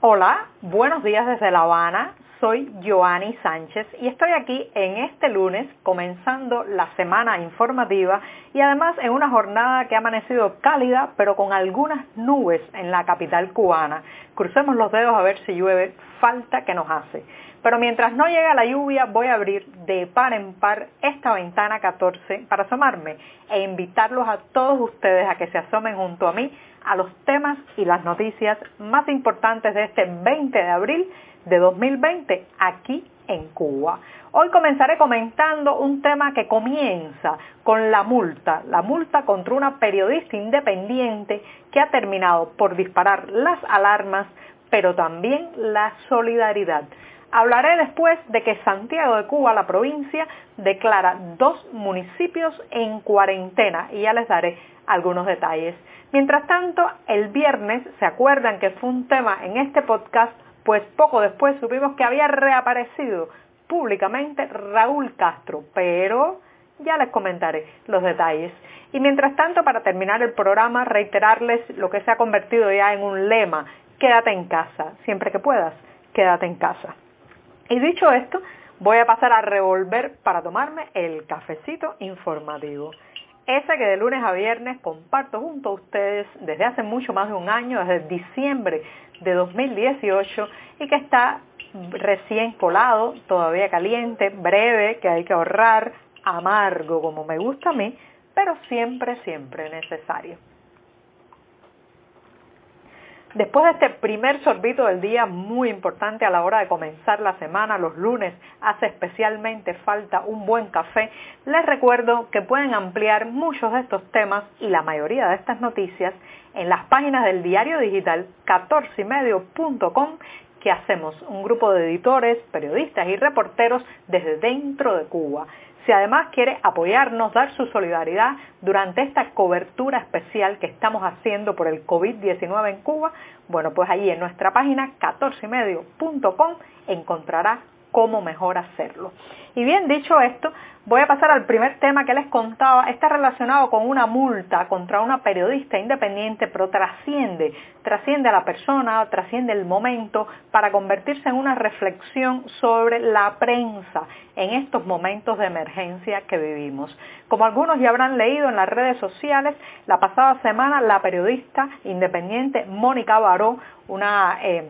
Hola, buenos días desde La Habana. Soy Joanny Sánchez y estoy aquí en este lunes comenzando la semana informativa y además en una jornada que ha amanecido cálida pero con algunas nubes en la capital cubana. Crucemos los dedos a ver si llueve, falta que nos hace. Pero mientras no llega la lluvia voy a abrir de par en par esta ventana 14 para asomarme e invitarlos a todos ustedes a que se asomen junto a mí a los temas y las noticias más importantes de este 20 de abril de 2020 aquí en Cuba. Hoy comenzaré comentando un tema que comienza con la multa, la multa contra una periodista independiente que ha terminado por disparar las alarmas, pero también la solidaridad. Hablaré después de que Santiago de Cuba, la provincia, declara dos municipios en cuarentena y ya les daré algunos detalles. Mientras tanto, el viernes, ¿se acuerdan que fue un tema en este podcast? Pues poco después supimos que había reaparecido públicamente Raúl Castro, pero ya les comentaré los detalles. Y mientras tanto, para terminar el programa, reiterarles lo que se ha convertido ya en un lema, quédate en casa, siempre que puedas, quédate en casa. Y dicho esto, voy a pasar a revolver para tomarme el cafecito informativo ese que de lunes a viernes comparto junto a ustedes desde hace mucho más de un año, desde diciembre de 2018 y que está recién colado, todavía caliente, breve, que hay que ahorrar, amargo como me gusta a mí, pero siempre, siempre necesario. Después de este primer sorbito del día, muy importante a la hora de comenzar la semana, los lunes hace especialmente falta un buen café, les recuerdo que pueden ampliar muchos de estos temas y la mayoría de estas noticias en las páginas del diario digital 14ymedio.com que hacemos un grupo de editores, periodistas y reporteros desde dentro de Cuba. Si además quiere apoyarnos, dar su solidaridad durante esta cobertura especial que estamos haciendo por el COVID-19 en Cuba, bueno, pues ahí en nuestra página 14medio.com encontrará cómo mejor hacerlo. Y bien dicho esto, voy a pasar al primer tema que les contaba. Está relacionado con una multa contra una periodista independiente, pero trasciende, trasciende a la persona, trasciende el momento para convertirse en una reflexión sobre la prensa en estos momentos de emergencia que vivimos. Como algunos ya habrán leído en las redes sociales, la pasada semana la periodista independiente Mónica Baró, una... Eh,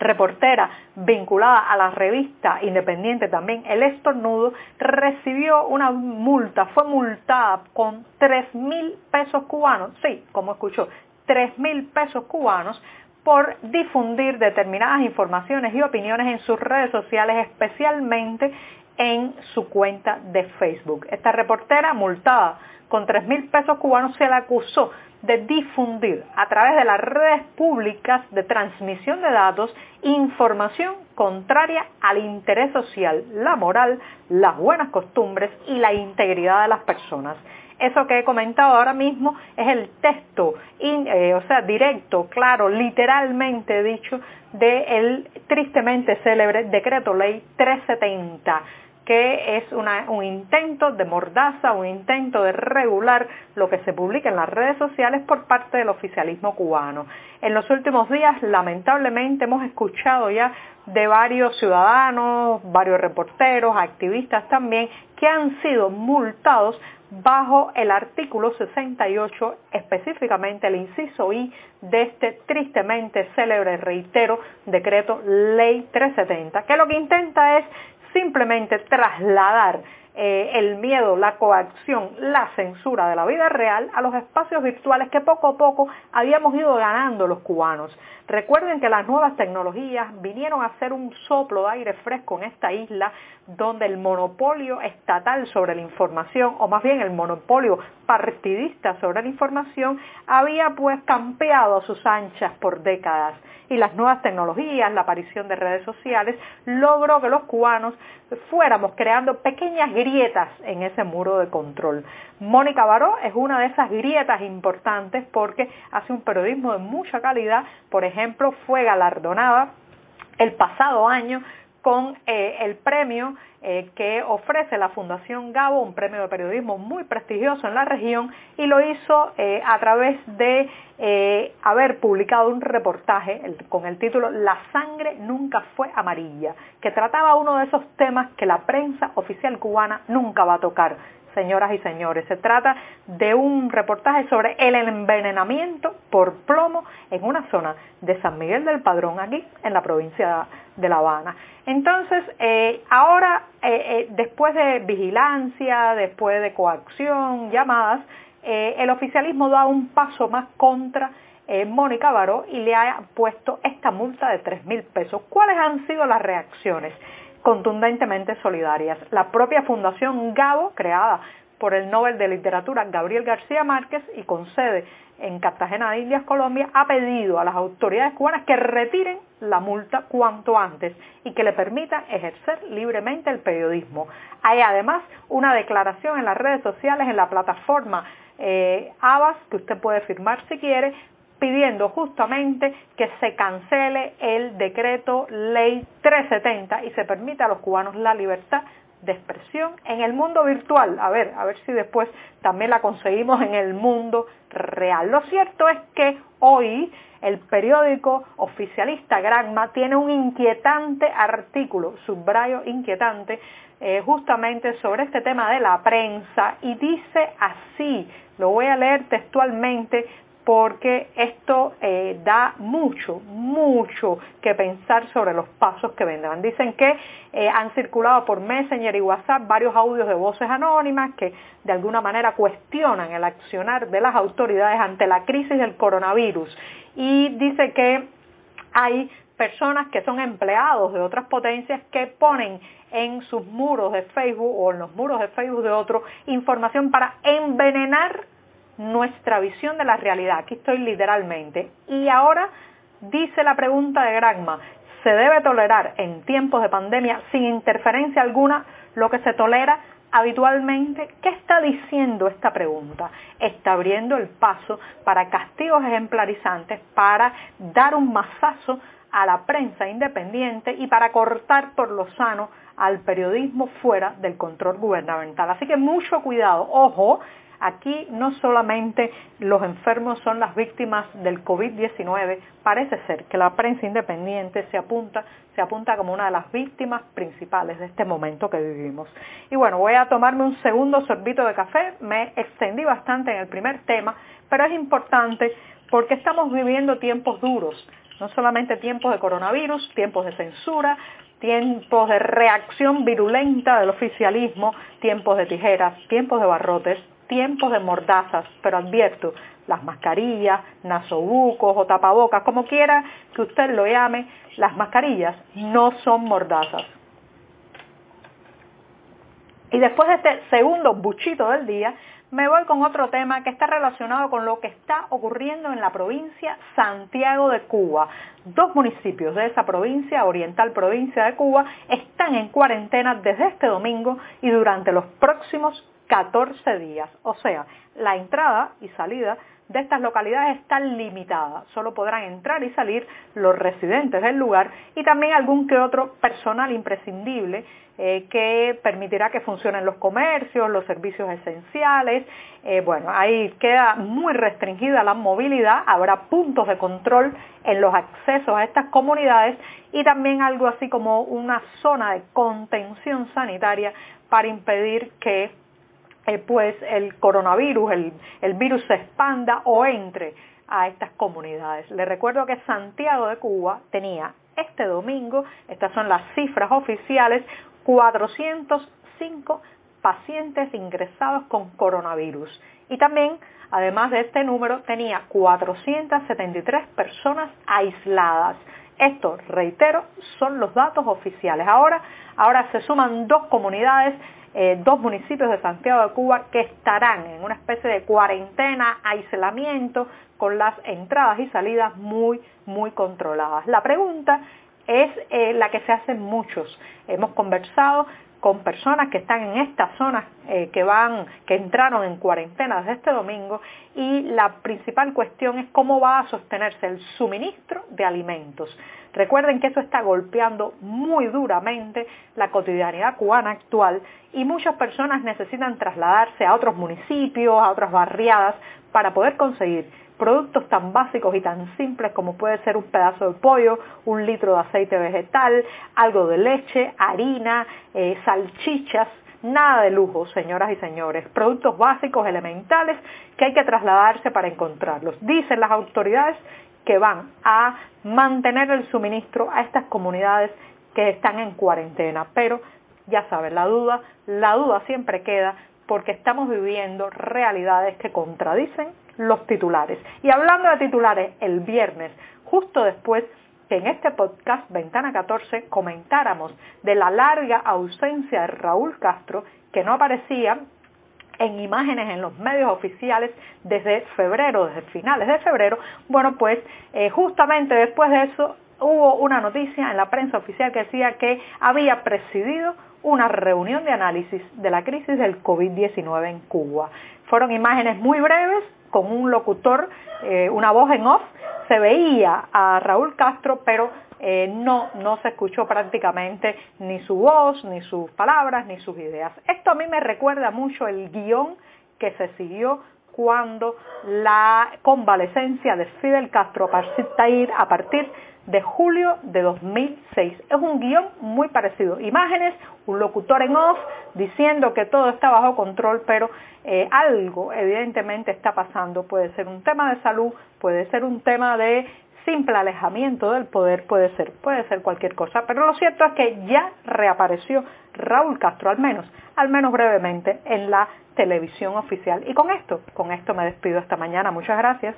reportera vinculada a la revista independiente también El Estornudo, recibió una multa, fue multada con 3 mil pesos cubanos, sí, como escuchó, 3 mil pesos cubanos por difundir determinadas informaciones y opiniones en sus redes sociales, especialmente en su cuenta de Facebook. Esta reportera multada con 3 mil pesos cubanos se la acusó de difundir a través de las redes públicas de transmisión de datos información contraria al interés social, la moral, las buenas costumbres y la integridad de las personas. Eso que he comentado ahora mismo es el texto, eh, o sea, directo, claro, literalmente dicho, del tristemente célebre decreto ley 370 que es un intento de mordaza, un intento de regular lo que se publica en las redes sociales por parte del oficialismo cubano. En los últimos días, lamentablemente, hemos escuchado ya de varios ciudadanos, varios reporteros, activistas también, que han sido multados bajo el artículo 68, específicamente el inciso I de este tristemente célebre, reitero, decreto Ley 370, que lo que intenta es simplemente trasladar eh, el miedo, la coacción, la censura de la vida real a los espacios virtuales que poco a poco habíamos ido ganando los cubanos. Recuerden que las nuevas tecnologías vinieron a ser un soplo de aire fresco en esta isla donde el monopolio estatal sobre la información, o más bien el monopolio partidista sobre la información, había pues campeado a sus anchas por décadas y las nuevas tecnologías, la aparición de redes sociales, logró que los cubanos fuéramos creando pequeñas grietas en ese muro de control. Mónica Baró es una de esas grietas importantes porque hace un periodismo de mucha calidad, por ejemplo, fue galardonada el pasado año con eh, el premio eh, que ofrece la Fundación Gabo, un premio de periodismo muy prestigioso en la región, y lo hizo eh, a través de haber publicado un reportaje con el título La sangre nunca fue amarilla, que trataba uno de esos temas que la prensa oficial cubana nunca va a tocar señoras y señores. Se trata de un reportaje sobre el envenenamiento por plomo en una zona de San Miguel del Padrón, aquí en la provincia de La Habana. Entonces, eh, ahora, eh, eh, después de vigilancia, después de coacción, llamadas, el oficialismo da un paso más contra Mónica Baró y le ha puesto esta multa de 3 mil pesos. ¿Cuáles han sido las reacciones? Contundentemente solidarias. La propia Fundación Gabo, creada por el Nobel de Literatura Gabriel García Márquez y con sede en Cartagena de Indias, Colombia, ha pedido a las autoridades cubanas que retiren la multa cuanto antes y que le permitan ejercer libremente el periodismo. Hay además una declaración en las redes sociales, en la plataforma eh, Abas, que usted puede firmar si quiere, pidiendo justamente que se cancele el decreto ley 370 y se permita a los cubanos la libertad de expresión en el mundo virtual. A ver, a ver si después también la conseguimos en el mundo real. Lo cierto es que hoy el periódico oficialista Granma tiene un inquietante artículo, subrayo inquietante, eh, justamente sobre este tema de la prensa y dice así, lo voy a leer textualmente, porque esto eh, da mucho, mucho que pensar sobre los pasos que vendrán. Dicen que eh, han circulado por Messenger y WhatsApp varios audios de voces anónimas que de alguna manera cuestionan el accionar de las autoridades ante la crisis del coronavirus y dice que hay personas que son empleados de otras potencias que ponen en sus muros de Facebook o en los muros de Facebook de otros información para envenenar nuestra visión de la realidad. Aquí estoy literalmente. Y ahora dice la pregunta de Granma, ¿se debe tolerar en tiempos de pandemia sin interferencia alguna lo que se tolera habitualmente? ¿Qué está diciendo esta pregunta? Está abriendo el paso para castigos ejemplarizantes, para dar un mazazo a la prensa independiente y para cortar por lo sano al periodismo fuera del control gubernamental. Así que mucho cuidado, ojo, Aquí no solamente los enfermos son las víctimas del COVID-19, parece ser que la prensa independiente se apunta, se apunta como una de las víctimas principales de este momento que vivimos. Y bueno, voy a tomarme un segundo sorbito de café, me extendí bastante en el primer tema, pero es importante porque estamos viviendo tiempos duros, no solamente tiempos de coronavirus, tiempos de censura, tiempos de reacción virulenta del oficialismo, tiempos de tijeras, tiempos de barrotes, tiempos de mordazas, pero advierto, las mascarillas, nasobucos o tapabocas, como quiera que usted lo llame, las mascarillas no son mordazas. Y después de este segundo buchito del día, me voy con otro tema que está relacionado con lo que está ocurriendo en la provincia Santiago de Cuba. Dos municipios de esa provincia, Oriental Provincia de Cuba, están en cuarentena desde este domingo y durante los próximos 14 días. O sea, la entrada y salida de estas localidades están limitadas. Solo podrán entrar y salir los residentes del lugar y también algún que otro personal imprescindible eh, que permitirá que funcionen los comercios, los servicios esenciales. Eh, bueno, ahí queda muy restringida la movilidad, habrá puntos de control en los accesos a estas comunidades y también algo así como una zona de contención sanitaria para impedir que eh, pues el coronavirus, el, virus se expanda o entre a estas comunidades. Les recuerdo que Santiago de Cuba tenía este domingo, estas son las cifras oficiales, 405 pacientes ingresados con coronavirus. Y también, además de este número, tenía 473 personas aisladas. Esto, reitero, son los datos oficiales. Ahora, ahora se suman dos comunidades eh, dos municipios de Santiago de Cuba que estarán en una especie de cuarentena, aislamiento, con las entradas y salidas muy, muy controladas. La pregunta es eh, la que se hacen muchos. Hemos conversado con personas que están en estas zonas eh, que van, que entraron en cuarentena desde este domingo y la principal cuestión es cómo va a sostenerse el suministro de alimentos. Recuerden que eso está golpeando muy duramente la cotidianidad cubana actual y muchas personas necesitan trasladarse a otros municipios, a otras barriadas para poder conseguir productos tan básicos y tan simples como puede ser un pedazo de pollo, un litro de aceite vegetal, algo de leche, harina, eh, salchichas, nada de lujo, señoras y señores, productos básicos, elementales, que hay que trasladarse para encontrarlos. Dicen las autoridades que van a mantener el suministro a estas comunidades que están en cuarentena, pero ya saben, la duda, la duda siempre queda porque estamos viviendo realidades que contradicen los titulares. Y hablando de titulares, el viernes, justo después que en este podcast Ventana 14 comentáramos de la larga ausencia de Raúl Castro, que no aparecía en imágenes en los medios oficiales desde febrero, desde finales de febrero, bueno, pues eh, justamente después de eso hubo una noticia en la prensa oficial que decía que había presidido una reunión de análisis de la crisis del COVID-19 en Cuba. Fueron imágenes muy breves, con un locutor, eh, una voz en off, se veía a Raúl Castro, pero eh, no, no se escuchó prácticamente ni su voz, ni sus palabras, ni sus ideas. Esto a mí me recuerda mucho el guion que se siguió cuando la convalecencia de Fidel Castro a partir de julio de 2006. Es un guion muy parecido. Imágenes, un locutor en off diciendo que todo está bajo control, pero eh, algo evidentemente está pasando. Puede ser un tema de salud, puede ser un tema de simple alejamiento del poder, puede ser, puede ser cualquier cosa. Pero lo cierto es que ya reapareció Raúl Castro, al menos, al menos brevemente, en la televisión oficial. Y con esto, con esto me despido esta mañana. Muchas gracias.